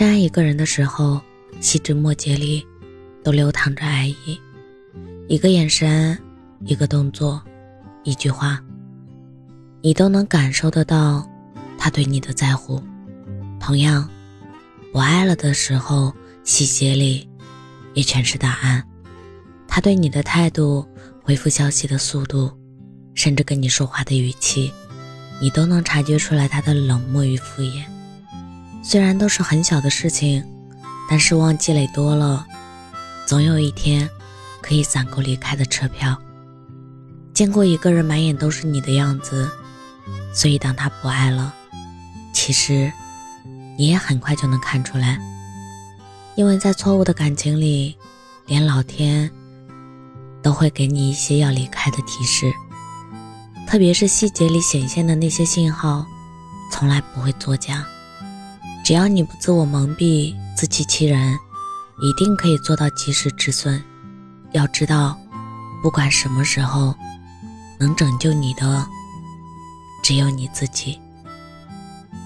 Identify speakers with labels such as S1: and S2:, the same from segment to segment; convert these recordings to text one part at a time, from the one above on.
S1: 深爱一个人的时候，细枝末节里都流淌着爱意。一个眼神，一个动作，一句话，你都能感受得到他对你的在乎。同样，不爱了的时候，细节里也全是答案。他对你的态度、回复消息的速度，甚至跟你说话的语气，你都能察觉出来他的冷漠与敷衍。虽然都是很小的事情，但失望积累多了，总有一天可以攒够离开的车票。见过一个人满眼都是你的样子，所以当他不爱了，其实你也很快就能看出来。因为在错误的感情里，连老天都会给你一些要离开的提示，特别是细节里显现的那些信号，从来不会作假。只要你不自我蒙蔽、自欺欺人，一定可以做到及时止损。要知道，不管什么时候，能拯救你的只有你自己。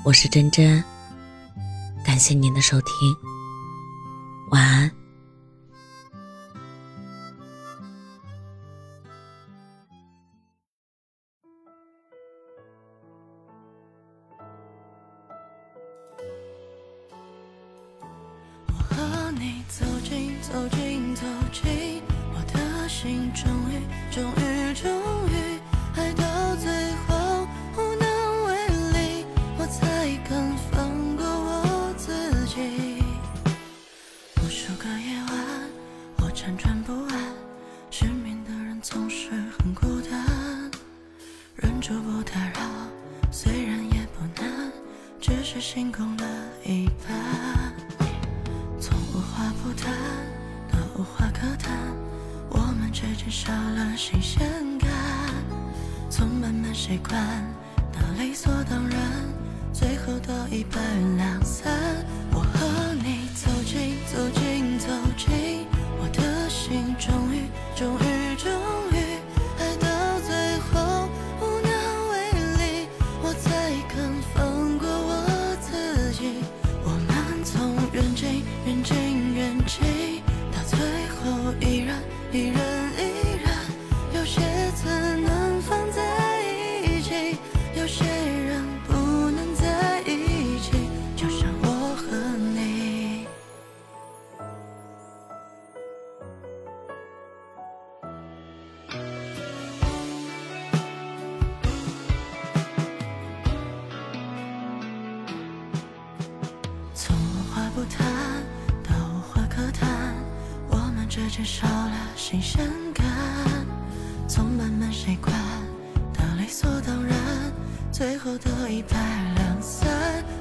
S1: 我是真真，感谢您的收听，晚安。
S2: 走近，走近，我的心终于，终于，终于爱到最后无能为力，我才肯放过我自己。无数个夜晚，我辗转不安，失眠的人总是很孤单，忍住不打扰，虽然也不难，只是心空了一半。少了新鲜感。从慢慢习惯到理所当然，最后都一拍两散。之间少了新鲜感，从慢慢习惯到理所当然，最后都一拍两散。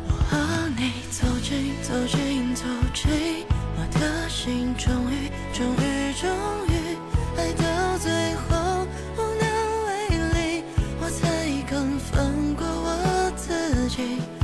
S2: 我和你走近，走近，走近，我的心终于，终于，终于爱到最后无能为力，我才肯放过我自己。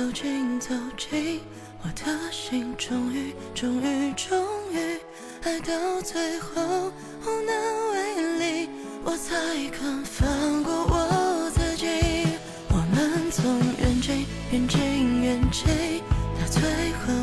S2: 走进走进我的心，终于终于终于，爱到最后无能为力，我才肯放过我自己。我们从远近远近远近，到最后。